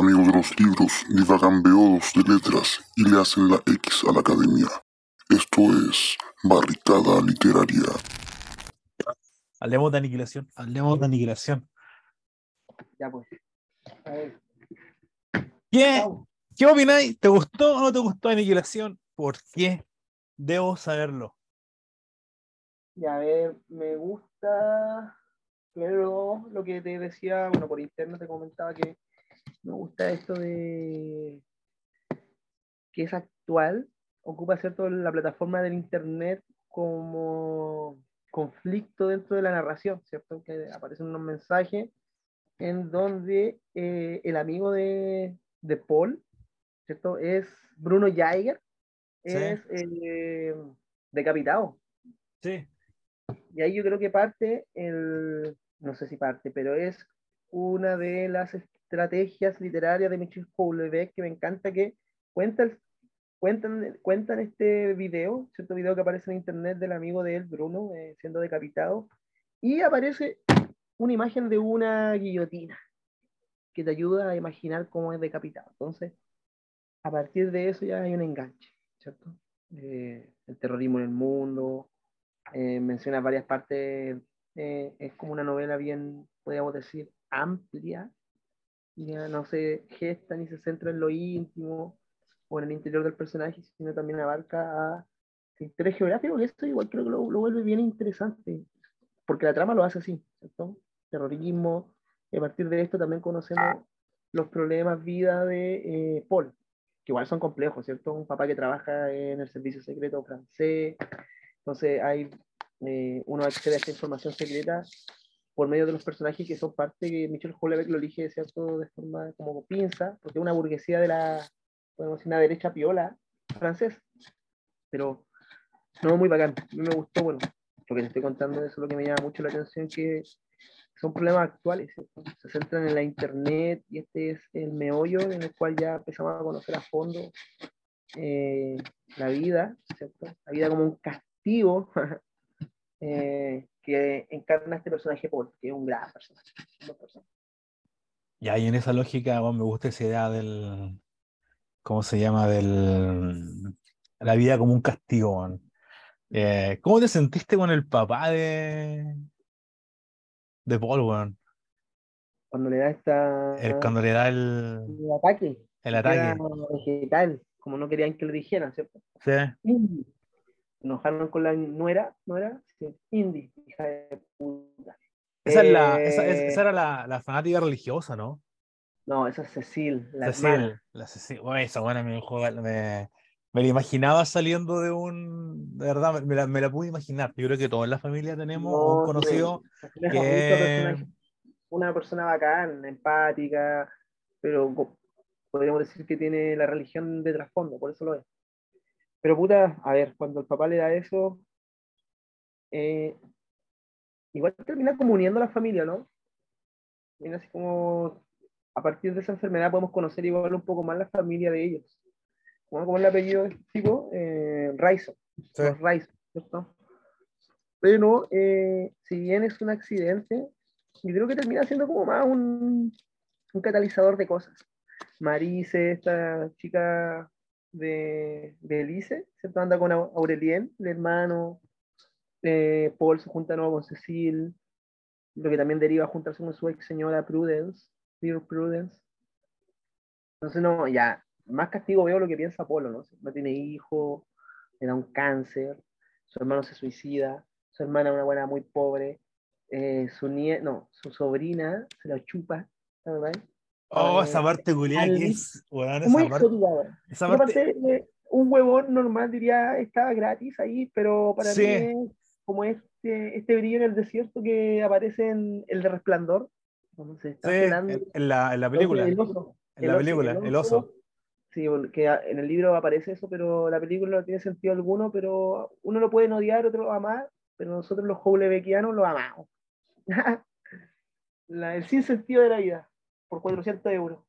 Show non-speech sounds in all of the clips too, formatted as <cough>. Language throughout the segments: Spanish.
amigos de los libros divagan beodos de letras y le hacen la X a la academia. Esto es Barricada Literaria. Hablemos de aniquilación, hablemos de aniquilación. Ya pues. A ver. ¿Qué. ¿Qué opináis? ¿Te gustó o no te gustó Aniquilación? ¿Por qué? Debo saberlo. Ya, a ver, me gusta. Primero, lo que te decía, bueno, por interno te comentaba que me gusta esto de que es actual, ocupa cierto la plataforma del internet como conflicto dentro de la narración, ¿cierto? Que aparecen unos mensajes en donde eh, el amigo de, de Paul, ¿cierto? Es Bruno Jaeger, Sí. es eh, decapitado. Sí. Y ahí yo creo que parte el, no sé si parte, pero es una de las estrategias literarias de Michel Houellebecq que me encanta que cuenta cuentan, cuentan este video, cierto video que aparece en internet del amigo de él, Bruno, eh, siendo decapitado, y aparece una imagen de una guillotina que te ayuda a imaginar cómo es decapitado. Entonces, a partir de eso ya hay un enganche, ¿cierto? Eh, el terrorismo en el mundo, eh, menciona varias partes, es como una novela bien, podríamos decir, amplia, ya no se gesta ni se centra en lo íntimo o en el interior del personaje, sino también abarca a interés geográfico, y esto igual creo que lo, lo vuelve bien interesante, porque la trama lo hace así, ¿cierto? Terrorismo, a partir de esto también conocemos los problemas vida de eh, Paul, que igual son complejos, ¿cierto? Un papá que trabaja en el servicio secreto francés, entonces hay, eh, uno accede a esta información secreta por medio de los personajes que son parte que Michel Houellebecq lo elige ¿cierto? de forma como pinza, porque es una burguesía de la, podemos decir, una derecha piola francés, pero no muy bacán. A mí me gustó, bueno, lo que te estoy contando, eso es lo que me llama mucho la atención, que son problemas actuales, ¿cierto? se centran en la internet y este es el meollo en el cual ya empezamos a conocer a fondo eh, la vida, ¿cierto? La vida como un castigo <laughs> eh, que encarna este personaje Paul, que es un gran personaje. personaje. Y ahí en esa lógica, bueno, me gusta esa idea del. ¿Cómo se llama? Del. La vida como un castigo. Eh, ¿cómo te sentiste con el papá de. de Paul, weón? Cuando le da esta, El- cuando le da el, el ataque, el era ataque. vegetal, como no querían que lo dijeran, ¿cierto? Sí. Indy. Enojaron con la nuera, ¿no era? Sí, Indy, hija de puta. Esa, es la, esa, Eh, esa era la, la fanática religiosa, ¿no? No, esa es Cecil, la Cecil, hermana. la Cecil. Bueno, esa buena me, me, me la imaginaba saliendo de un. De verdad, me la, me la pude imaginar. Yo creo que todos en la familia tenemos No, un conocido. que-. Una persona bacán, empática, pero podríamos decir que tiene la religión de trasfondo, por eso lo es. Pero puta, a ver, cuando el papá le da eso, eh, igual termina como uniendo a la familia, ¿no? Termina así como, a partir de esa enfermedad podemos conocer igual un poco más la familia de ellos. Como, como el apellido de este tipo, eh, Sí. los ¿cierto? Pero eh, si bien es un accidente, yo creo que termina siendo como más un, un catalizador de cosas. Marise, esta chica de, de Elise, ¿cierto? Anda con Au- Aurelien, el hermano. Eh, Paul se junta nuevo con Cecil, lo que también deriva a juntarse con su ex señora Prudence, Dear Prudence. Entonces, no, ya, más castigo veo lo que piensa Polo, ¿no? No tiene hijo, le da un cáncer, su hermano se suicida, su hermana es una buena muy pobre, eh, su nie no, su sobrina se la chupa, ¿verdad? Oh, Eh, esa parte culiada que es. Es muy esa parte, esa parte- aparte, eh, un huevón normal diría estaba gratis ahí, pero para Sí. mí como este, este brillo en el desierto que aparece en el de Resplandor, cuando se está sí, celando en, en la, en la película. el oso. En la película, el oso. Sí, porque a- en el libro aparece eso, pero la película no tiene sentido alguno, pero uno lo puede odiar, otro lo amar, pero nosotros los Houellebecquianos lo amamos. <laughs> La- el sin sentido de la vida, por 400 euros.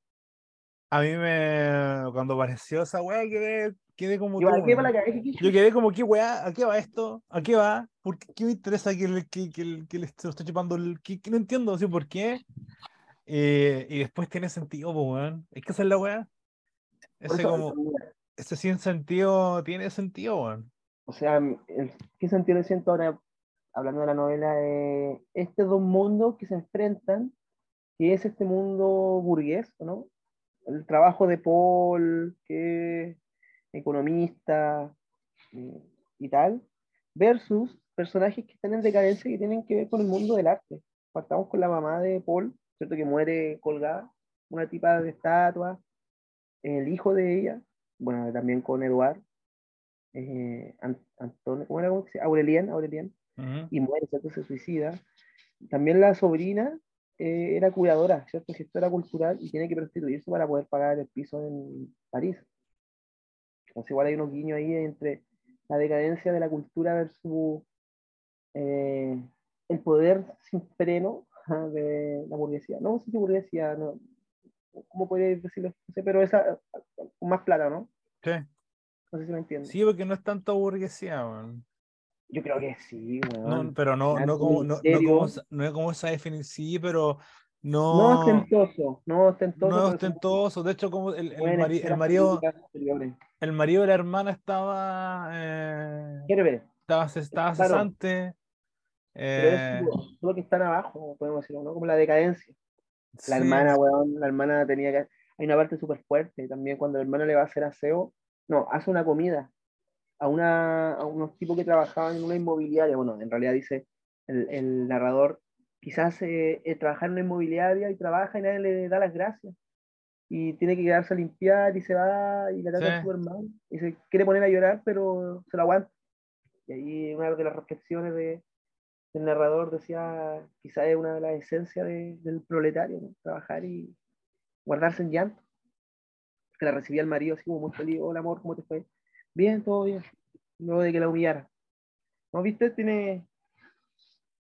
A mí me. Cuando apareció esa weá, quedé, quedé como. Tú, para la Yo quedé como, ¿qué weá? ¿A qué va esto? ¿A qué va? ¿Por qué, qué me interesa que, le- que, que, que le esté- lo esté chupando? El, que, que no entiendo, ¿sí? ¿por qué? Y, y después tiene sentido, weón. Es que esa es la weá. Ese eso, como, mira, ese sin sentido tiene sentido, weón. O sea, el- ¿qué sentido le siento ahora hablando de la novela? de estos dos mundos que se enfrentan, que es este mundo burgués, ¿no? El trabajo de Paul, que economista eh, y tal, versus personajes que están en decadencia que tienen que ver con el mundo del arte. Partamos con la mamá de Paul, ¿cierto? Que muere colgada, una tipa de estatua, el hijo de ella, bueno, también con Eduard, eh, An- Antonio, ¿cómo era? ¿Cómo se Aurelien, Ujú. y muere, ¿cierto? Se suicida. También la sobrina eh, era cuidadora, ¿cierto? Gestora cultural y tiene que prostituirse para poder pagar el piso en París. Entonces igual hay unos guiños ahí entre la decadencia de la cultura versus eh, el poder sin freno ajá, <laughs> de la burguesía. No sé si burguesía, no, ¿cómo podría decirlo? No sé, pero esa con más plata, ¿no? Sí. No sé si me entiendes. Sí, porque no es tanto burguesía, weón. Yo creo que sí, No, weón. pero no, no como, no, no como, no es como esa definición, sí, pero No no, ostentoso, no ostentoso. no ostentoso. De hecho, como el, el, mari- el marido, el marido de la hermana estaba, eh, estaba, estaba Claro. cesante. pero es eh, solo que están abajo, podemos decirlo, ¿no? Como la decadencia. La sí, hermana, weón, la hermana tenía que. Hay una parte súper fuerte también cuando la hermana le va a hacer aseo. No, hace una comida a, una, a unos tipos que trabajaban en una inmobiliaria. Bueno, en realidad dice el, el narrador, quizás eh, eh, trabajar en una inmobiliaria y trabaja y nadie le da las gracias. Y tiene que quedarse a limpiar y se va y le trata Sí. súper mal. Y se quiere poner a llorar, pero se lo aguanta. Y ahí una de las reflexiones de, del narrador decía, quizás es una de las esencias de- del proletario, ¿no? trabajar y guardarse en llanto. Que la recibía el marido así como muy feliz, hola amor, ¿cómo te fue? Bien, todo bien. Luego de que la humillara. ¿No viste? Tiene,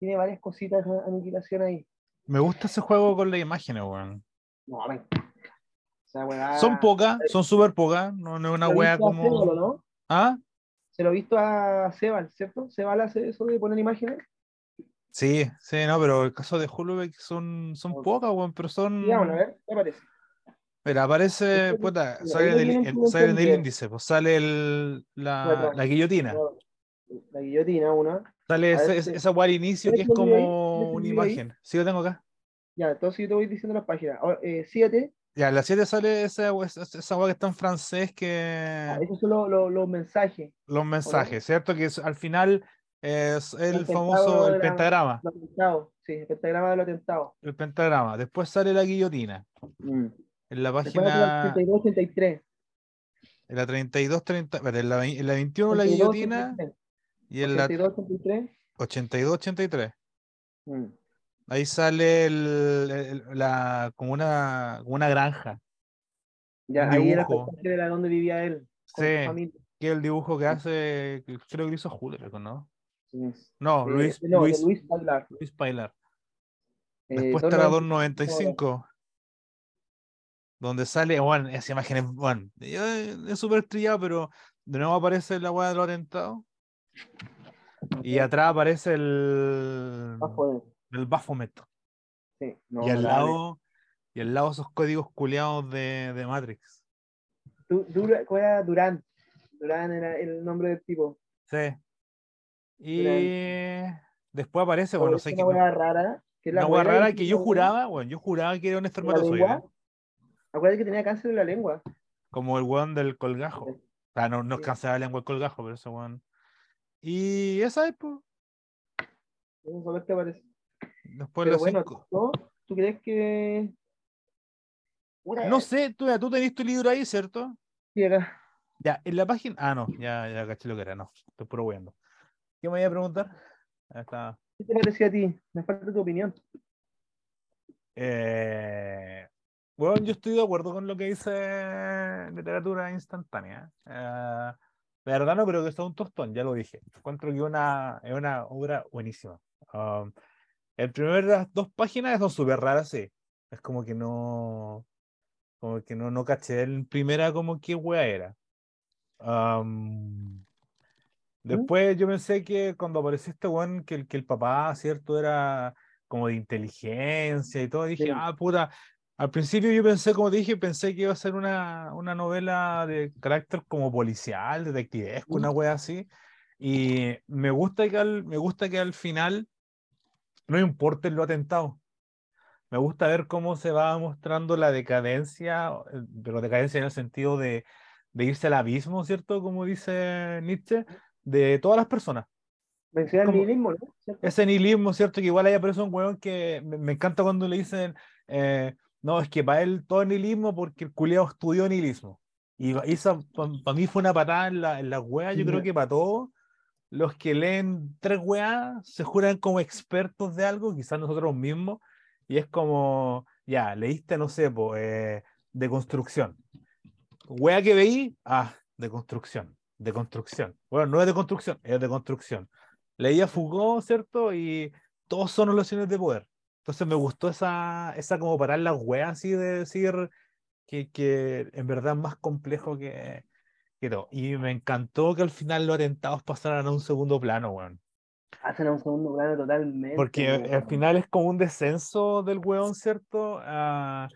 tiene varias cositas de aniquilación ahí. me gusta ese juego con las imágenes, weón. No, ven. O sea, weá, Son pocas, son súper pocas, no, no es una se lo wea visto a Sebalo, como. ¿no? ¿Ah? Se lo he visto a Sebal, ¿cierto? Sebal hace eso de poner imágenes. Sí, sí, no, pero el caso de Hulubeck son, son pocas, weón, pero son. Digamos, a ver, ¿qué parece? Mira, aparece, Esto- puta, mira, sale ahí lo en el, tienen el- como sale en el entender. índice, pues sale el, la, Bueno, la guillotina, La guillotina, una. Sale a ver ese- si- ese- esa al inicio que es como ¿Tienes el una video ahí? imagen. Sí, lo tengo acá. Ya, entonces yo te voy diciendo las páginas. Ahora, eh, siete, Ya, en la 7 sale esa, esa, esa weá que está en francés ah, que. esos son los, los- los mensajes. Los mensajes, ¿cierto? Que es- al final es el El famoso, el la- pentagrama. Los atentados, sí, el pentagrama de los atentados. El pentagrama. Después sale la guillotina. Mm. En la la página. 32, 83. En la 32, 30. espérate, En la, en la 21 la 82, guillotina. 83. Y en la 82, 83. 82, 83. Mm. Ahí sale el, el- la, como, una, una granja. Ya, ahí era el la donde vivía él. Con Sí. su familia. Que es el dibujo que hace. Creo que hizo Julio, ¿no? Sí. No, Eh, Luis, no, de Luis, Luis Bailar. Luis Pailar. Eh, Después está la 295. 295. Donde sale, bueno, esa imagen es, bueno, eh, es súper trillado, pero de nuevo aparece la weá de los atentados. Y atrás aparece el, Bajo de- el Baphomet. sí, no, y al lado, y al lado esos códigos culeados de, de Matrix. Du- Dura- ¿Cuál era Durán? Durán era el nombre del tipo. Sí. Y después aparece, bueno, no sé una qué. hueá rara. Que es la Una rara que yo juraba, bueno, yo juraba que era un espermatozoide. Acuérdate que tenía cáncer en la lengua. Como el weón del colgajo. O sea, no, no es cáncer de la lengua el colgajo, pero ese weón. Y esa es, pues. Vamos a ver qué aparece. Después Pero bueno, cinco. ¿no? ¿tú crees que.? No sé, tú, tú tenés tu libro ahí, ¿cierto? sí, acá. Ya, en la página. Ah, no, ya, ya caché lo que era, no. Estoy puro weando. ¿Qué me iba a preguntar? Ahí está. ¿Qué te pareció a ti? Me falta tu opinión. Eh, bueno, yo estoy de acuerdo con lo que dice literatura instantánea. Eh, la verdad no creo que sea un tostón, ya lo dije. Encuentro que una, es una obra buenísima. Um, el primer las dos páginas son súper raras, sí. Es como que no. Como que no, no caché en primera como qué wea era. Um, después yo pensé que cuando apareció este weón, que el, que el papá, ¿cierto? Era como de inteligencia y todo. Dije, Sí. ah, puta. Al principio yo pensé, como dije, pensé que iba a ser una, una novela de carácter como policial, detectivesco, una wea así. Y me gusta que al, me gusta que al final no importe lo atentado. Me gusta ver cómo se va mostrando la decadencia, eh, pero decadencia en el sentido de, de irse al abismo, ¿cierto? Como dice Nietzsche, de todas las personas. Menciona el nihilismo, ¿no? ¿Cierto? Ese nihilismo, ¿cierto? Que igual hay aparece un weón que me, me encanta cuando le dicen, eh, no, es que para él todo es nihilismo porque el culiao estudió nihilismo. Y esa para mí fue una patada en la, en la wea, yo creo Ya. que para todos los que leen tres weas se juran como expertos de algo, quizás nosotros mismos, y es como, ya, leíste, no sé, po, eh, de construcción. Wea que veí, ah, de construcción, de construcción. Bueno, no es de construcción, es de construcción. Leía Foucault, ¿cierto? Y todos son relaciones de poder. Entonces me gustó esa, esa como parar las weas así de decir que, que en verdad es más complejo que, que todo. Y me encantó que al final los atentados pasaran a un segundo plano, weón. Hacen a un segundo plano totalmente. Porque weón. al final es como un descenso del weón, ¿cierto? Ah,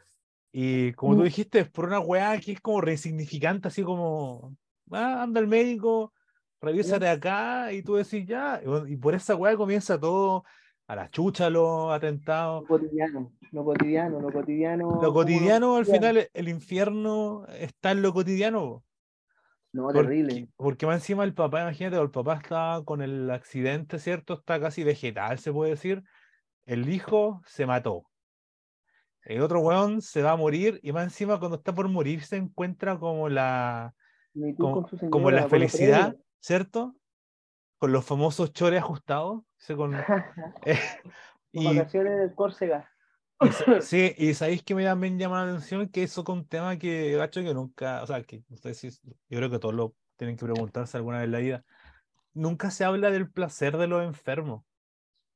y como tú Mm. dijiste, es por una weá que es como re insignificante, así como, ah, anda el médico, revísate acá, y tú decís ya, y por esa weá comienza todo a la chucha los atentados. Lo cotidiano, lo cotidiano, lo cotidiano. Lo cotidiano, al final, el infierno está en lo cotidiano. No, Porque, terrible. porque más encima el papá, imagínate, el papá está con el accidente, ¿cierto? Está casi vegetal, se puede decir. El hijo se mató. El otro weón se va a morir y más encima cuando está por morir se encuentra como la, como, como la felicidad, ¿cierto? Con los famosos chores ajustados. con- premios. <laughs> eh, Con y, vacaciones de Córcega. y <laughs> sí, y sabéis que me también llama la atención que eso con un tema que, gacho, que nunca, o sea, que si, yo creo que todos lo tienen que preguntarse alguna vez en la vida. Nunca se habla del placer de los enfermos.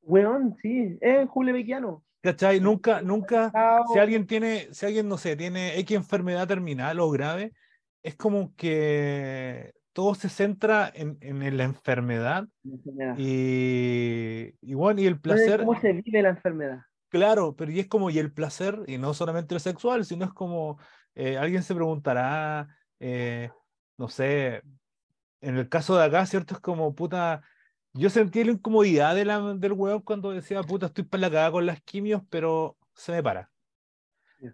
Weón, sí, es Julio Becchiano. ¿Cachai? Nunca, nunca, si alguien tiene, si alguien, no sé, tiene X enfermedad terminal o grave, es como que todo se centra en, en la enfermedad Enfermedad. y, y bueno, y el placer, ¿Cómo se vive la enfermedad? claro, pero y es como, y el placer, y no solamente el sexual, sino es como, eh, alguien se preguntará, eh, no sé, en el caso de acá, ¿cierto? Es como, puta, yo sentí la incomodidad de la, del hueón cuando decía, puta, estoy para la cagada con las quimios, pero se me para.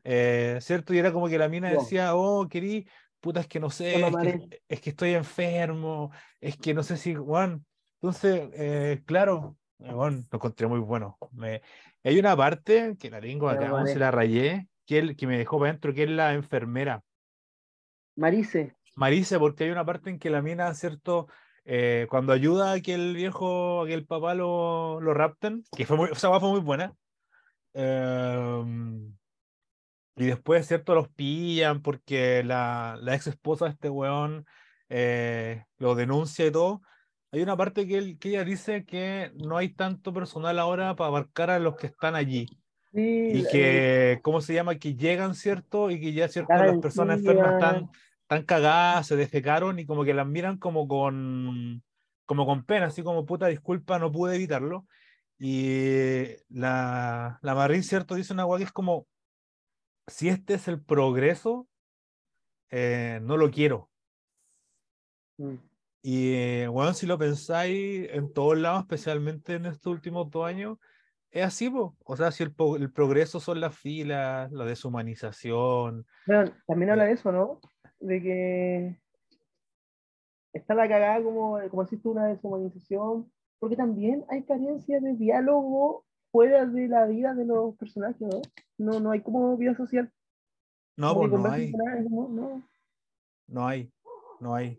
Eh, ¿cierto? Y era como que la mina decía, oh, querí, puta, es que no sé, es que, es que estoy enfermo, es que no sé si, Juan. Entonces, eh, claro, eh, bueno, lo encontré muy bueno. Me, hay una parte que la tengo acá, aún se mareé. la rayé, que, él, que me dejó para adentro, que es la enfermera. Marice. Marisa, porque hay una parte en que la mina, ¿cierto? Eh, cuando ayuda a que el viejo, a que el papá lo, lo rapten, que fue muy, esa guapa fue muy buena. em, y después, ¿cierto? Los pillan porque la, la ex esposa de este weón eh, lo denuncia y todo. Hay una parte que, él, que ella dice que no hay tanto personal ahora para abarcar a los que están allí. Sí, Y la- que, ¿cómo se llama? Que llegan, ¿cierto? Y que ya, ¿cierto? Las personas enfermas están, están cagadas, se defecaron y como que las miran como con, como con pena, así como, puta, disculpa, no pude evitarlo. Y la, la Marín, ¿cierto? Dice una guay que es como, si este es el progreso, eh, no lo quiero. Mm. Y, eh, bueno, si lo pensáis en todos lados, especialmente en estos últimos dos años, es así, po. O sea, si el, el progreso son las filas, la deshumanización. Bueno, también habla Eh. de eso, ¿no? De que está la cagada como, como tú, una deshumanización, porque también hay carencia de diálogo fuera de la vida de los personajes, ¿no? No, no hay como vida social. No, pues no hay, como, no. no hay, no hay.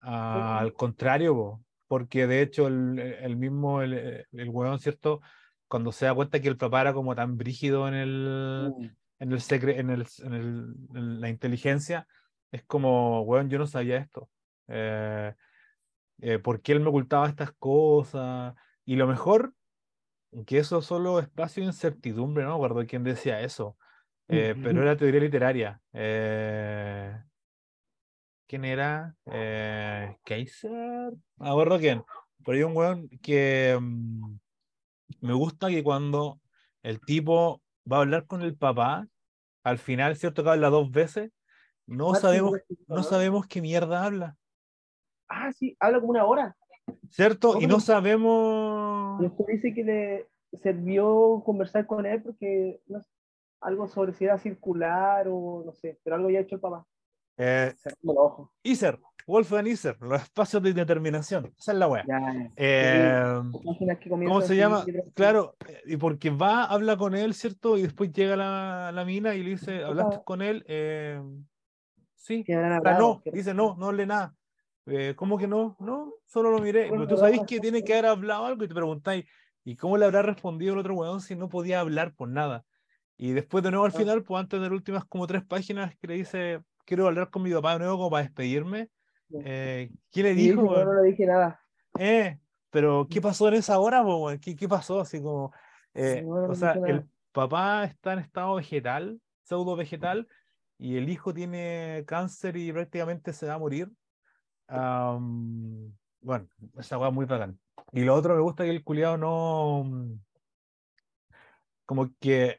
Ah, al contrario, po, porque de hecho el, el mismo, el, el weón, ¿cierto? Cuando se da cuenta que el papá era como tan brígido en el, Mm. en el secre- en el, en el- en la inteligencia, es como, weón, yo no sabía esto. Eh, eh, ¿por qué él me ocultaba estas cosas? Y lo mejor, que eso solo espacio de incertidumbre, ¿no? Guardo quién decía eso. Eh, pero era teoría literaria. Eh, ¿quién era? Eh, Kaiser. Me acuerdo quién. Pero hay un weón que, mm, me gusta que cuando el tipo va a hablar con el papá, al final, ¿cierto? Que habla dos veces, no sabemos, no sabemos qué mierda habla, Ah, sí, habla como una hora. ¿cierto? Y no sabemos, Después dice que le sirvió conversar con él porque no sé, algo sobre si era circular o no sé, pero algo había hecho el papá. eh. Iser, Wolfgang Iser, los espacios de determinación, esa es la wea. Ya, ya. Eh, ¿Cómo se llama? Claro, eh, y porque va, habla con él, ¿cierto? Y después llega la, la mina y le dice, ¿hablaste con él? Eh, sí. O sea, hablado, no, dice, no, no hablé nada. Eh, ¿cómo que no? No, solo lo miré. Pero tú sabés que tiene que haber hablado algo y te preguntáis, ¿y cómo le habrá respondido el otro weón si no podía hablar por nada? Y después de nuevo al Ah. final, pues antes de las últimas como tres páginas que le dice, quiero hablar con mi papá de nuevo como para despedirme. Eh, ¿Qué le dijo? no, le dije nada. Eh, pero ¿qué pasó en esa hora? ¿Qué, qué pasó? Así como, eh, No, no o sea, el papá está en estado vegetal, pseudo vegetal, y el hijo tiene cáncer y prácticamente se va a morir. Bueno, esa es muy bacán. Y lo otro me gusta que el culiado no, mm, como que,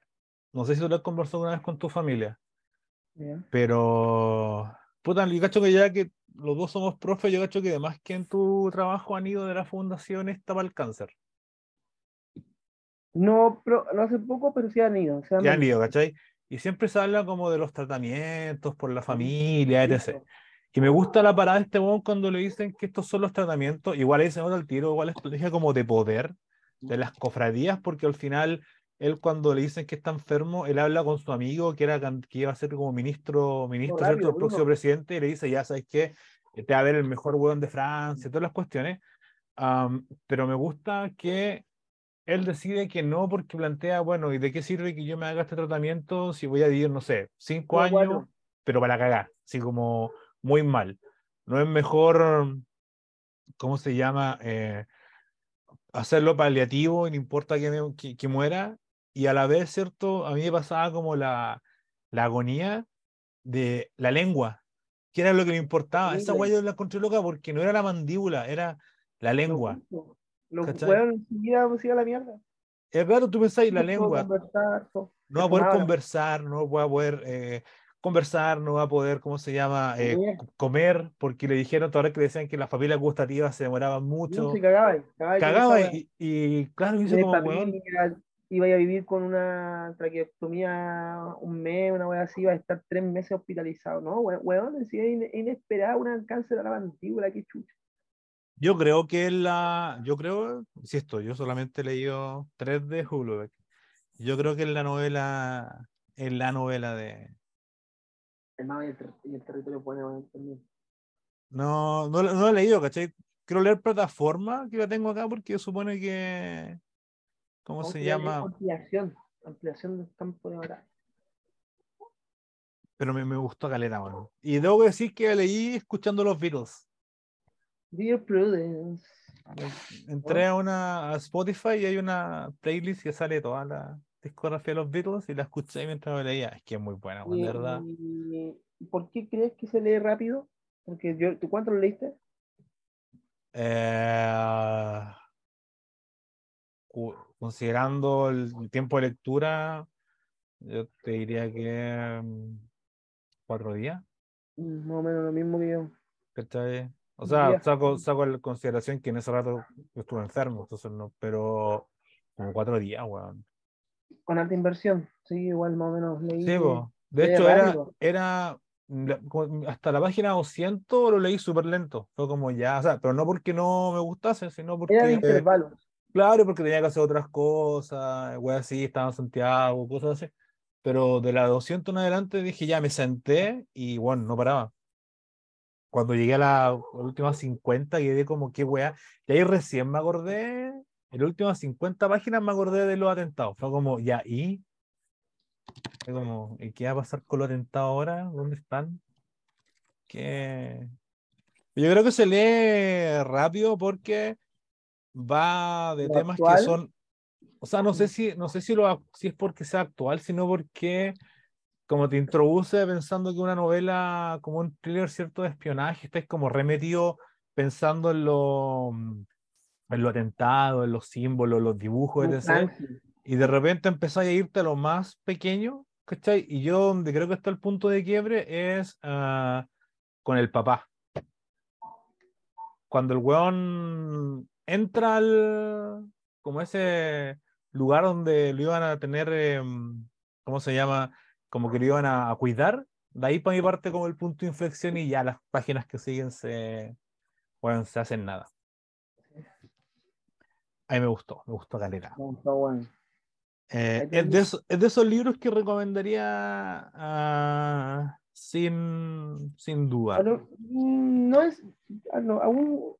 no sé si tú lo has conversado una vez con tu familia, pero, puta, yo cacho que ya que los dos somos profes, yo cacho que además que en tu trabajo han ido de la fundación esta para el cáncer. No, pero, no hace poco, pero sí han ido. han Ya han ido, ¿cachai? Y siempre se habla como de los tratamientos por la familia, etc. Y me gusta la parada de este weón cuando le dicen que estos son los tratamientos, igual ahí se nota el tiro, igual estrategia como de poder de las cofradías, porque al final él cuando le dicen que está enfermo, él habla con su amigo que era que iba a ser como ministro, ministro, rápido, ¿cierto? El próximo presidente, y le dice, ya sabes qué, te va a ver el mejor weón de Francia, todas las cuestiones. Am, pero me gusta que él decide que no porque plantea, bueno, ¿y de qué sirve que yo me haga este tratamiento si voy a vivir, no sé, cinco No, años, cuatro. pero para cagar, así como muy mal? No es mejor, ¿cómo se llama? Eh, hacerlo paliativo no importa que, me- que, que muera. Y a la vez, ¿cierto? A mí me pasaba como la, la agonía de la lengua, que era lo que me importaba. Esa guay yo la encontré loca porque no era la mandíbula, era la lengua. Los weones enseguida pues, a la mierda. Es claro, tú pensáis, la No lengua, no va a poder conversar, no va a poder eh, conversar, no va a poder, ¿cómo se llama? Eh, Comer. porque le dijeron, ahora que decían que las familias gustativas se demoraban No, mucho. se cagaba. cagaba Cagaba y, y claro, Tienes como, familia, iba a vivir con una traqueostomía un mes, una wea así, iba a estar tres meses hospitalizado, ¿no? we- Weón, decía in- inesperado un cáncer a la mandíbula, qué chucha. Yo creo que la, yo creo, insisto, yo solamente he leído tres de Hulubeck. Yo creo que es la novela, es la novela de, El mapa y el, ter- y el territorio pone weón, también. no, no, no la he leído, ¿cachai? Quiero leer plataforma que la tengo acá porque supone que, ¿cómo se llama? Ampliación, ampliación del campo de batalla. Pero me, me gustó caleta, mano. Y debo decir que la leí escuchando los Beatles. Dear Prudence. Entré a una a Spotify y hay una playlist que sale toda la discografía de los Beatles y la escuché mientras me leía. Es que es muy buena, de verdad. ¿Por qué crees que se lee rápido? Porque yo, ¿tú cuánto lo leíste? Eh, considerando el tiempo de lectura, yo te diría que mm, cuatro días, Mm, Más o menos lo mismo que yo. ¿cachai? O sea, saco, saco en consideración que en ese rato estuve enfermo, entonces no, pero como cuatro días, weón. Con alta inversión, sí, igual más o menos leí. Sí, po. De hecho, era, era la- hasta la página 200 lo leí súper lento. Fue como ya, o sea, pero no porque no me gustase, sino porque, Era de intervalos. claro, porque tenía que hacer otras cosas, wey, así, estaba en Santiago, cosas así. Pero de la 200 en adelante dije, ya me senté y bueno, no paraba. Cuando llegué a la última 50, quedé como, qué weá. Y ahí recién me acordé, en las últimas 50 páginas me acordé de los atentados. Fue como, ya, ¿y? Fue como, ¿y qué va a pasar con los atentados ahora? ¿Dónde están? ¿Qué? Yo creo que se lee rápido porque va de temas actual. que son, o sea, no sé si, no sé si, lo, si es porque sea actual, sino porque como te introduce pensando que una novela, como un thriller cierto de espionaje, estás como remetido pensando en lo, mm, en los atentados, en los símbolos, los dibujos, etc. Y de repente empezáis a irte a lo más pequeño, ¿cachai? Y yo donde creo que está el punto de quiebre es ah, con el papá. Cuando el weón entra al, como ese lugar donde lo iban a tener, em, ¿cómo se llama? Como que lo iban a, a cuidar. De ahí para mi parte como el punto de inflexión y ya las páginas que siguen se, bueno, se hacen nada. A mí me gustó, me gustó caleta. Me gustó, bueno. Eh, es, de tenés. eso- es de esos libros que recomendaría ah, sin, sin duda. Bueno, mm, no es, ah, no, aún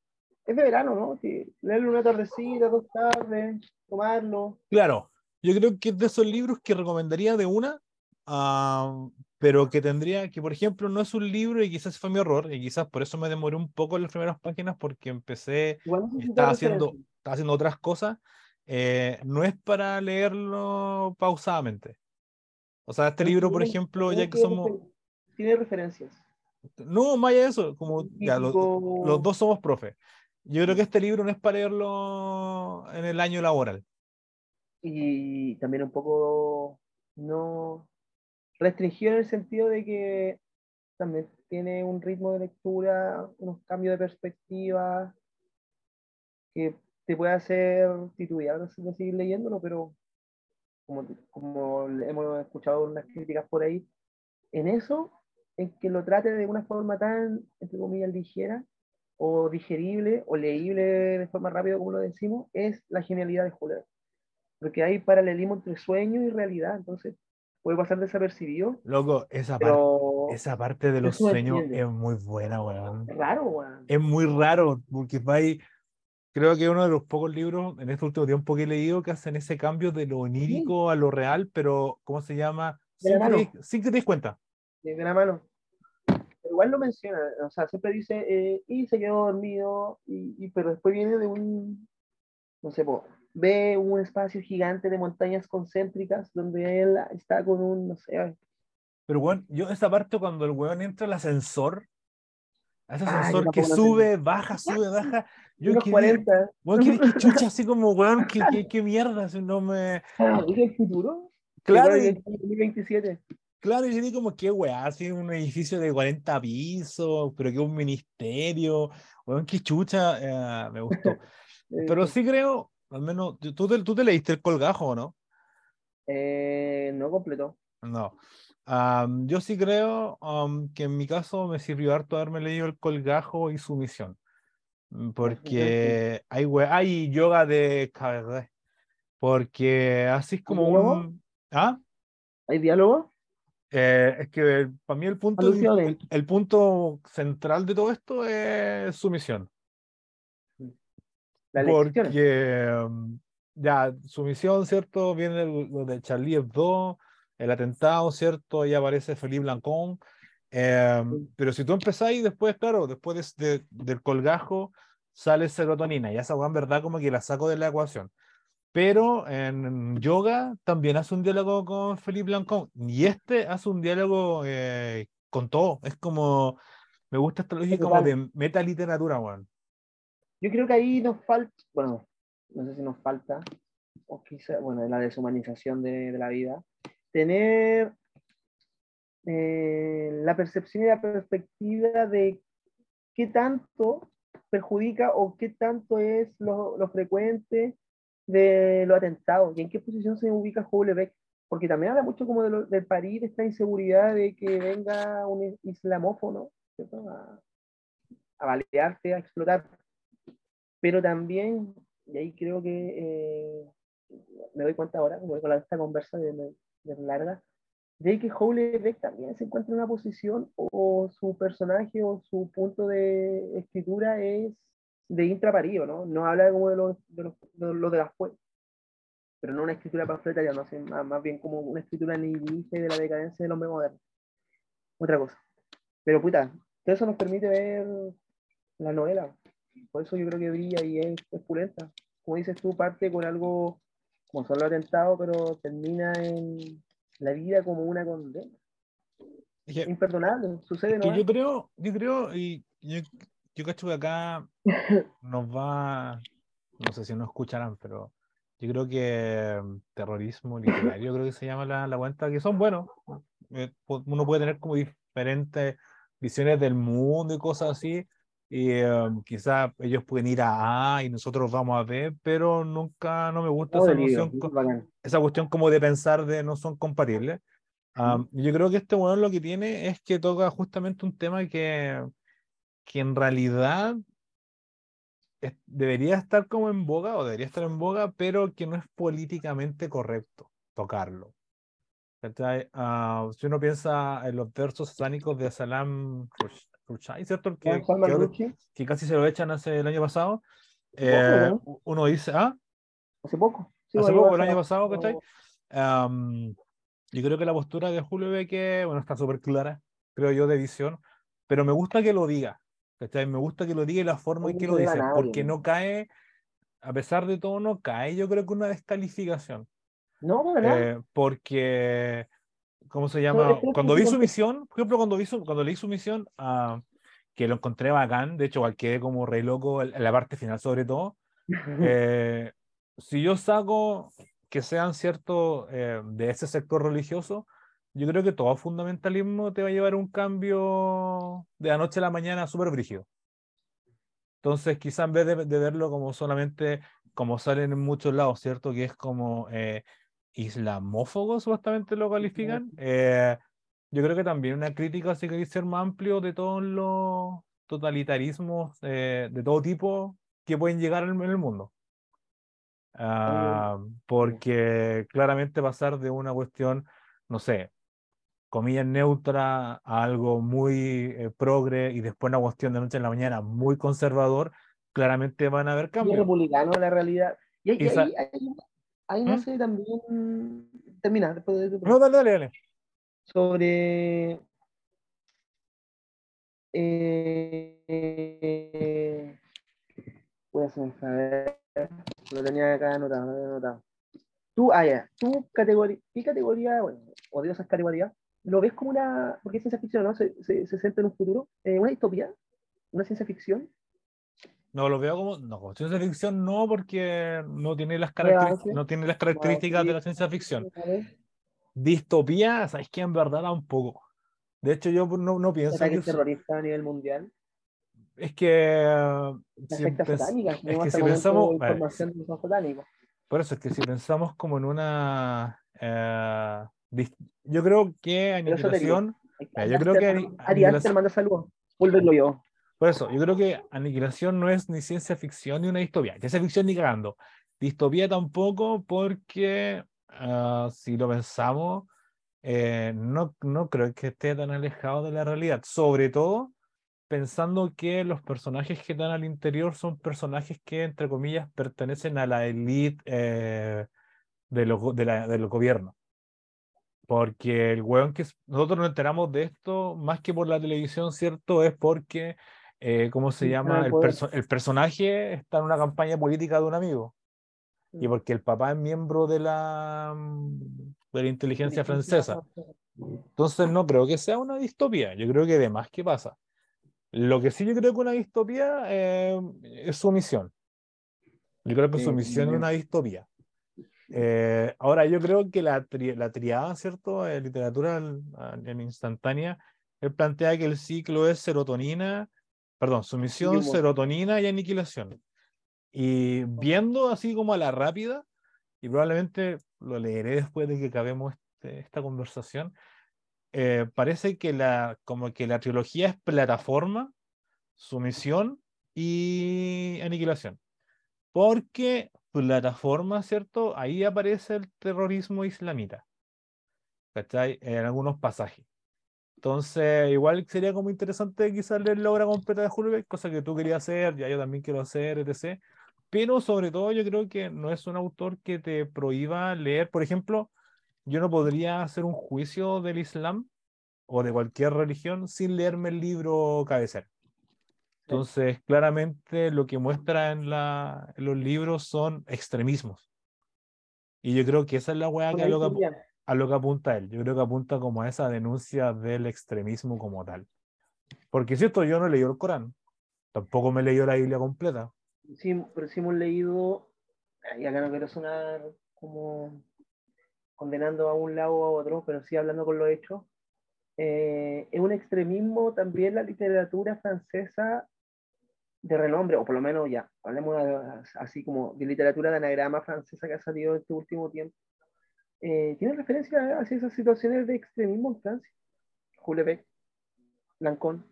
es de verano, ¿no? Sí, leerlo una tardecita, dos tardes, tomarlo. Claro, yo creo que es de esos libros que recomendaría de una, ah, pero que tendría, que por ejemplo no es un libro y quizás fue mi error, y quizás por eso me demoré un poco en las primeras páginas porque empecé, necesita estaba haciendo. Estaba haciendo otras cosas, eh, no es para leerlo pausadamente. O sea, este libro, por ejemplo, ya que somos... Tiene referencias. No, más allá de eso, como ya, lo- Típico- los dos somos profes. Yo creo que este libro no es para leerlo en el año laboral. y también un poco no restringido en el sentido de que también tiene un ritmo de lectura, unos cambios de perspectiva que te puede hacer titubear de seguir leyéndolo, pero como, como hemos escuchado unas críticas por ahí, en eso, en que lo trate de una forma tan, entre comillas, ligera o digerible o leíble de forma rápida, como lo decimos, es la genialidad de Juller porque hay paralelismo entre sueño y realidad, entonces puede pasar desapercibido, Loco, esa, par- pero esa parte de los sueños entiende. es muy buena, weón. es raro, weón. Es muy raro, porque vais, creo que es uno de los pocos libros en este último tiempo que he leído que hacen ese cambio de lo onírico a lo real, pero ¿cómo se llama? Sin que, mano. te, sin que te des cuenta. de la mano. Pero igual lo menciona, o sea, siempre dice, eh, y se quedó dormido, y, y- pero después viene de un, no sé, po, ve un espacio gigante de montañas concéntricas donde él está con un, no sé, Pero bueno, yo esa parte cuando el weón entra al ascensor, a ese Ah, ascensor que sube, baja, sube, baja, yo unos quedé, 40, weón, qué, qué chucha, <laughs> así como, weón, qué, qué, qué mierda, si no me... ah, ¿es el futuro? Claro, Igual y- del 2027. Claro, y yo digo como qué weá, así un edificio de 40 pisos, pero que un ministerio, weón, qué chucha, eh, me gustó. <laughs> Pero sí creo, al menos, tú- te, tú te leíste el colgajo, ¿o no? eh, no completó. No. Am, yo sí creo am, que en mi caso me sirvió harto haberme leído el colgajo y su misión. Mm, Porque hay, hay yoga de KBD. Porque así es como un... ¿Ah? ¿Hay diálogo? Eh, es que para mí el punto, el, el punto central de todo esto es su misión. Lecciones. Porque um, ya su misión, ¿cierto? Viene lo de Charlie Hebdo, el atentado, ¿cierto? Ahí aparece Felipe Blancón. Sí. pero si tú empezáis después, claro, después de- de- del colgajo sale serotonina y esa en verdad como que la saco de la ecuación. Pero en yoga también hace un diálogo con Felipe Blancón y este hace un diálogo eh, con todo. Es como, me gusta esta lógica como de metaliteratura, weón. Yo creo que ahí nos falta, bueno, no sé si nos falta, o quizá, bueno, en la deshumanización de, de la vida, tener eh, la percepción y la perspectiva de qué tanto perjudica o qué tanto es lo, frecuente de los atentados y en qué posición se ubica Houellebecq, porque también habla mucho como de lo- de esta inseguridad de que venga un islamófono a, a balearte, a explotar. Pero también, y ahí creo que eh, me doy cuenta ahora, como con esta conversa de larga, que Houellebecq también se encuentra en una posición o su personaje o su punto de escritura es de intraparío, ¿no? No habla como de lo de, los- de, lo de después, pero no una escritura panfletaria, no sé, más, más bien como una escritura nihilista de la decadencia del hombre moderno. Otra cosa. Pero puta, todo eso nos permite ver la novela. Por eso yo creo que brilla y es, es pulenta. Como dices tú, parte con algo como solo atentado, pero termina en la vida como una condena. Imperdonable, sucede, que ¿no? yo creo, yo creo, y yo, yo cacho que acá <laughs> nos va, no sé si nos escucharán, pero yo creo que mm, terrorismo literario, creo que se llama la, la cuenta, que son buenos. eh, uno puede tener como diferentes visiones del mundo y cosas así, y quizás ellos pueden ir a A y nosotros vamos a B, pero nunca, no me gusta esa bacán. esa cuestión como de pensar de no son compatibles. Am, yo creo que este weón lo que tiene es que toca justamente un tema que, que en realidad es- debería estar como en boga o debería estar en boga, pero que no es políticamente correcto tocarlo. Ah, si uno piensa en los versos satánicos de Salam Rushdie, ¿cierto? El Que, Salman que que casi se lo echan hace el año pasado. Poco, eh, ¿no? u- uno dice, ah, hace poco. Sí, hace poco, el año pasado, ¿cachai? Am, yo creo que la postura de Julio Beque, bueno, está súper clara, creo yo, de visión, pero me gusta que lo diga, ¿cachai? Me gusta que lo diga y la forma en que lo dice, porque no cae, a pesar de todo, no cae, yo creo que una descalificación, No, nada. eh, porque, ¿cómo se llama? Cuando vi su misión, por ejemplo, cuando vi su, cuando leí su misión, ah, que lo encontré bacán, de hecho, quedé como re loco en en la parte final sobre todo, <laughs> eh, si yo saco que sean ciertos eh, de ese sector religioso, yo creo que todo fundamentalismo te va a llevar a un cambio de la noche a la mañana súper brígido. Entonces, quizá en vez de, de verlo como solamente, como salen en muchos lados, ¿cierto? Que es como eh, islamófobo, supuestamente lo califican. eh, yo creo que también una crítica si queréis ser más amplio de todos los totalitarismos eh, de todo tipo que pueden llegar en el mundo. Ah, porque claramente pasar de una cuestión, no sé, comillas neutra a algo muy eh, progre y después una cuestión de noche en la mañana muy conservador, claramente van a haber y cambios. republicano la realidad. Y, ahí- Y sa- ahí, ahí, ahí ¿Mm? nace también terminar después de tu No, dale, dale, dale. sobre eh, voy a hacer saber lo tenía acá anotado, lo había anotado. Tú, ah, ya, tu categoría, ¿qué categoría, bueno, odio esas categorías, lo ves como una, porque es ciencia ficción, ¿no? Se, se, se centra en un futuro, eh, una distopía, una ciencia ficción, No lo veo como, no, como ciencia ficción no, porque no tiene las, avance. no tiene las características de la ciencia ficción. Distopía, sabes que en verdad tampoco. De hecho, yo no, no pienso que ataques eso- terroristas a nivel mundial, es que uh, la si secta pens- satánica, es que si pensamos, vale, de que. Por eso es que si pensamos como en una... eh, yo creo que aniquilación... Yo creo que Ari Aster manda saludos, vuélvelo yo. Por eso, yo creo que aniquilación no es ni ciencia ficción ni una distopía. Ciencia ficción ni cagando. Distopía tampoco porque ah, si lo pensamos, eh, no, no creo que esté tan alejado de la realidad. Sobre todo pensando que los personajes que están al interior son personajes que, entre comillas, pertenecen a la élite eh, de los go- de la- del gobierno. Porque el weón que nosotros nos enteramos de esto más que por la televisión, ¿cierto? Es porque, eh, ¿cómo se llama? el perso- el personaje está en una campaña política de un amigo. Y Mm. porque el papá es miembro de la, mm, de la inteligencia francesa. Entonces no creo que sea una distopía. Yo creo que además que pasa. Lo que sí yo creo que una distopía eh, es su misión. Yo creo que su misión es una distopía. Eh, ahora, yo creo que la, tri- la triada, ¿cierto? De literatura en instantánea, él plantea que el ciclo es serotonina, perdón, sumisión, Guillermo. serotonina y aniquilación. Y viendo así como a la rápida, y probablemente lo leeré después de que acabemos este- esta conversación, eh, parece que la, como que la trilogía es plataforma, sumisión y aniquilación. Porque plataforma, ¿cierto? Ahí aparece el terrorismo islamita. ¿Cachai? En algunos pasajes. Entonces, igual sería como interesante quizás leer la obra completa de Verne, cosa que tú querías hacer, ya yo también quiero hacer, etc. Pero sobre todo yo creo que no es un autor que te prohíba leer. Por ejemplo, yo no podría hacer un juicio del Islam o de cualquier religión sin leerme el libro cabecera. Entonces, claramente lo que muestra en, la, en los libros son extremismos. Y yo creo que esa es la weá que a lo que, apu- a lo que apunta él. Yo creo que apunta como a esa denuncia del extremismo como tal. Porque cierto, yo no he leído el Corán. Tampoco me he leído la Biblia completa. sí, pero sí hemos leído, y acá no quiero sonar como condenando a un lado o a otro, pero sí hablando con lo hecho, eh, es un extremismo también la literatura francesa de renombre, o por lo menos ya, hablemos así como de literatura de anagrama francesa que ha salido en este último tiempo, eh, tiene referencia hacia esas situaciones de extremismo en Francia. Jules Lancón,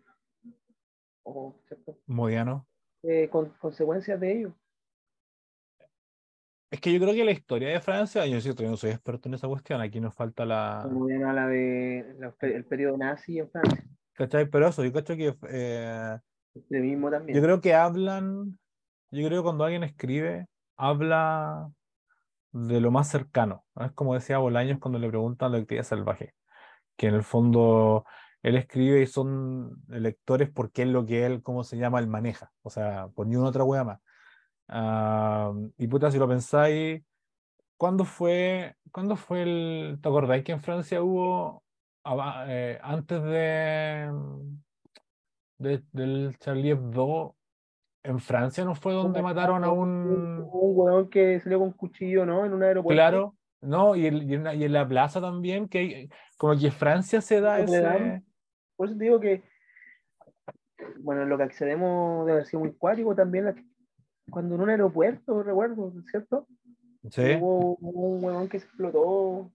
o, ¿cierto? Modiano. Eh, con consecuencias de ello. Es que yo creo que la historia de Francia, yo, yo no soy experto en esa cuestión, aquí nos falta la... Como la de el periodo nazi en Francia. ¿Cachai? Pero eso, yo cacho que... Eh, mismo también. Yo creo que hablan, yo creo que cuando alguien escribe, habla de lo más cercano. Es como decía Bolaños cuando le preguntan la actividad salvaje, que en el fondo él escribe y son lectores porque es lo que él, ¿cómo se llama?, él maneja. O sea, por ni una otra wea más. Ah, y puta, si lo pensáis, ¿cuándo fue, ¿cuándo fue el. ¿Te acordáis que en Francia hubo, eh, antes de, de, del Charlie Hebdo, en Francia no fue donde mataron a un. Un huevón que salió con un cuchillo, ¿no? En un aeropuerto. Claro, no, y, y, en, la plaza también, que como que Francia se da ese. Por eso te digo que, bueno, lo que accedemos debe ser muy cuático también, cuando en un aeropuerto, recuerdo, ¿cierto? Sí. Hubo, un huevón que explotó,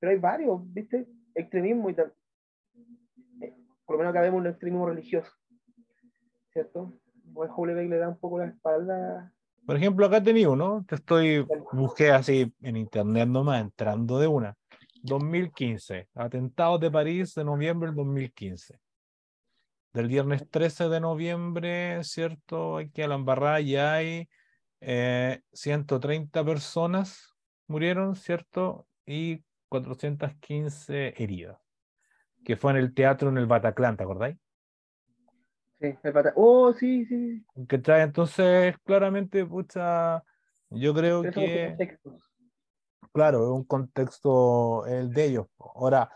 pero hay varios, ¿viste? Extremismo y tal. Eh, por lo menos acá vemos un extremismo religioso, ¿cierto? Pues Beck le da un poco la espalda. Por ejemplo, acá tenía uno, te estoy, busqué así en internet nomás, entrando de una. 2015, atentados de París de noviembre del 2015 del viernes 13 de noviembre, ¿cierto? Aquí a la embarrada ya hay 130 eh, personas murieron, ¿cierto? Y 415 heridas. Que fue en el teatro en el Bataclan, ¿te acordáis? Sí, el Bataclan. Oh, sí, sí. Que trae entonces, claramente, pucha, yo creo que. Claro, es un contexto el de ellos. Ahora,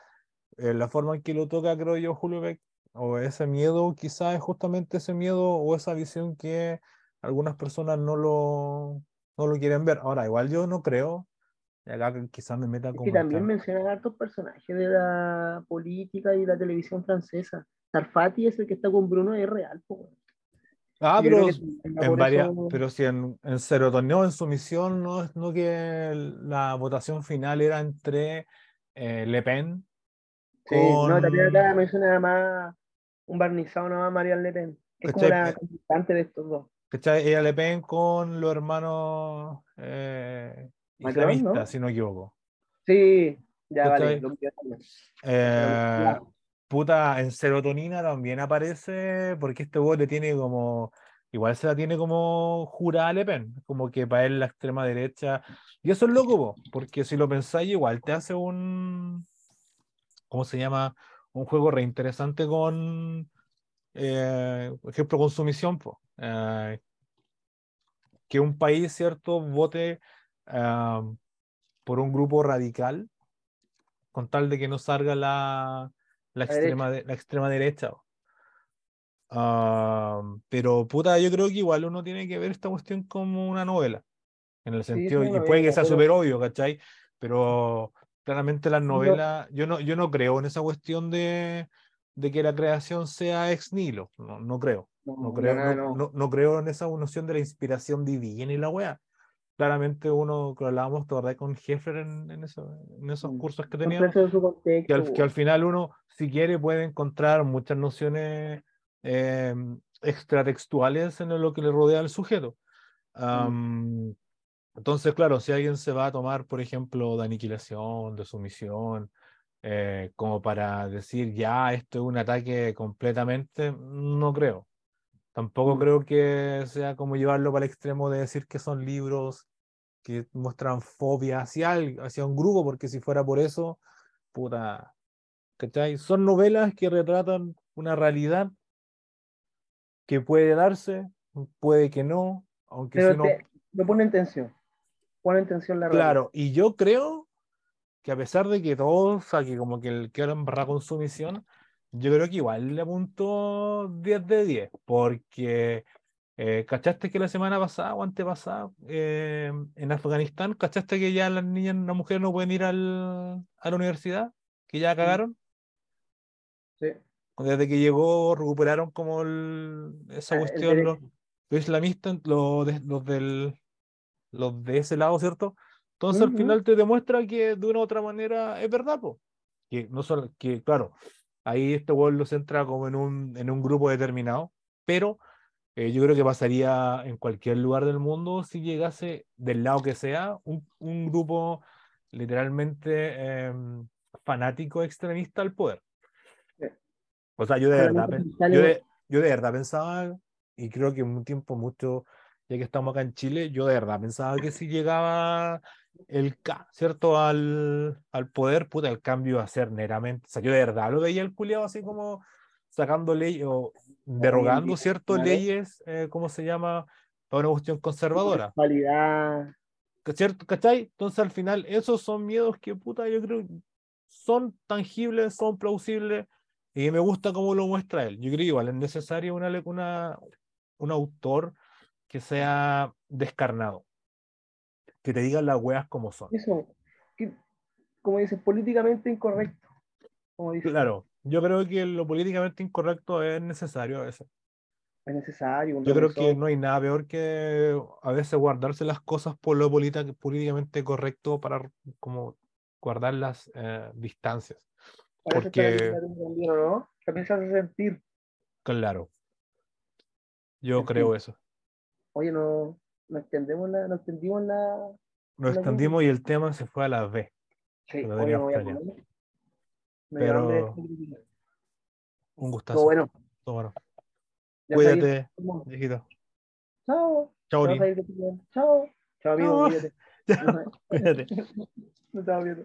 eh, la forma en que lo toca, creo yo, Julio Beck, o ese miedo, quizás es justamente ese miedo o esa visión que algunas personas no lo, no lo quieren ver. Ahora, igual yo no creo, y acá quizás me meta como. Y también mencionan hartos personajes de la política y la televisión francesa. Tarfati es el que está con Bruno es real. Ah, pero, en varias, pero si en, en en su misión, no, no que la votación final era entre eh, Le Pen. Sí, no, también acá menciona más un barnizado nada más María Le Pen. Es como la cantante de estos dos. ¿Cachai? Ella Le Pen con los hermanos eh, islamistas, si no equivoco. Sí, ya vale. eh, puta, en serotonina también aparece, porque este le tiene como. Igual se la tiene como jurada Le Pen, como que para él la extrema derecha. Y eso es loco, porque si lo pensáis, igual te hace un. ¿Cómo se llama? un juego reinteresante con, eh, por ejemplo, con sumisión, eh, que un país, ¿cierto?, vote por un grupo radical con tal de que no salga la, la, extrema, derecha. la extrema derecha. pero puta, yo creo que igual uno tiene que ver esta cuestión como una novela, en el sentido, y puede que sea súper obvio, ¿cachai? Pero Claramente las novelas, yo no, yo no creo en esa cuestión de, de que la creación sea ex nihilo, no, no creo. No, creo, no, no, creo en esa noción de la inspiración divina y la wea. Claramente uno, que hablábamos todavía con Heffer en, en, eso, en esos mm. cursos que teníamos, que al, que al, final uno, si quiere, puede encontrar muchas nociones eh, extratextuales en lo que le rodea al sujeto. Um, entonces, claro, si alguien se va a tomar, por ejemplo, de aniquilación, de sumisión, eh, como para decir, ya, esto es un ataque completamente, no creo. Tampoco mm. creo que sea como llevarlo para el extremo de decir que son libros que muestran fobia hacia, hacia un grupo, porque si fuera por eso, puta, ¿cachai? Son novelas que retratan una realidad que puede darse, puede que no, aunque si no... Te, pone en tensión pone en tensión la Claro, y yo creo que a pesar de que todos, que como que el que ahora embarra con su misión, yo creo que igual le apuntó 10 de 10, porque Eh, ¿cachaste que la semana pasada o antepasada eh, en Afganistán, ¿cachaste que ya las niñas, las mujeres no pueden ir al, a la universidad? ¿Que ya cagaron? Sí. Desde que llegó recuperaron como el- esa Ah, el cuestión los, derecho. los islamistas, los, de, los del los de ese lado, ¿cierto? Entonces al Ujú. final te demuestra que de una u otra manera es verdad, po. Que no solo, que claro, ahí este weón lo centra como en un, en un grupo determinado, pero eh, yo creo que pasaría en cualquier lugar del mundo si llegase del lado que sea un, un grupo literalmente em, fanático extremista al poder. O sea, yo de verdad, yo de, yo de verdad pensaba, y creo que en un tiempo mucho, ya que estamos acá en Chile, yo de verdad pensaba que si llegaba el K, ¿cierto? Al, al poder, puta, el cambio iba a ser meramente. O sea, yo de verdad lo veía el culiado así como sacando leyes o derogando, claro. Leyes, eh, ¿cómo se llama? Para una cuestión conservadora. Sexualidad. ¿Cierto? ¿Cachai? Entonces al final esos son miedos que puta yo creo son tangibles, son plausibles y me gusta cómo lo muestra él. Yo creo igual es necesario una, una, un autor que sea descarnado, que te diga las weas como son. Eso. que- como dices, políticamente incorrecto. Como Claro, yo creo que lo políticamente incorrecto es necesario a veces. es necesario. Yo creo que no hay nada peor que a veces guardarse las cosas por lo políticamente correcto para como guardar las eh, distancias. A veces está la porque- también, ¿o ¿no? También se hace sentir. Claro. Yo creo eso. Oye, no, no extendemos la, no extendimos la. Nos extendimos y el tema se fue a las B. Sí, oye, no voy a planeado. Me Pero- de. Un gustazo. bueno, Todo bueno. ya Cuídate. Chao. Chao. Chao. Chao, amigo. Cuídate. No estaba viendo.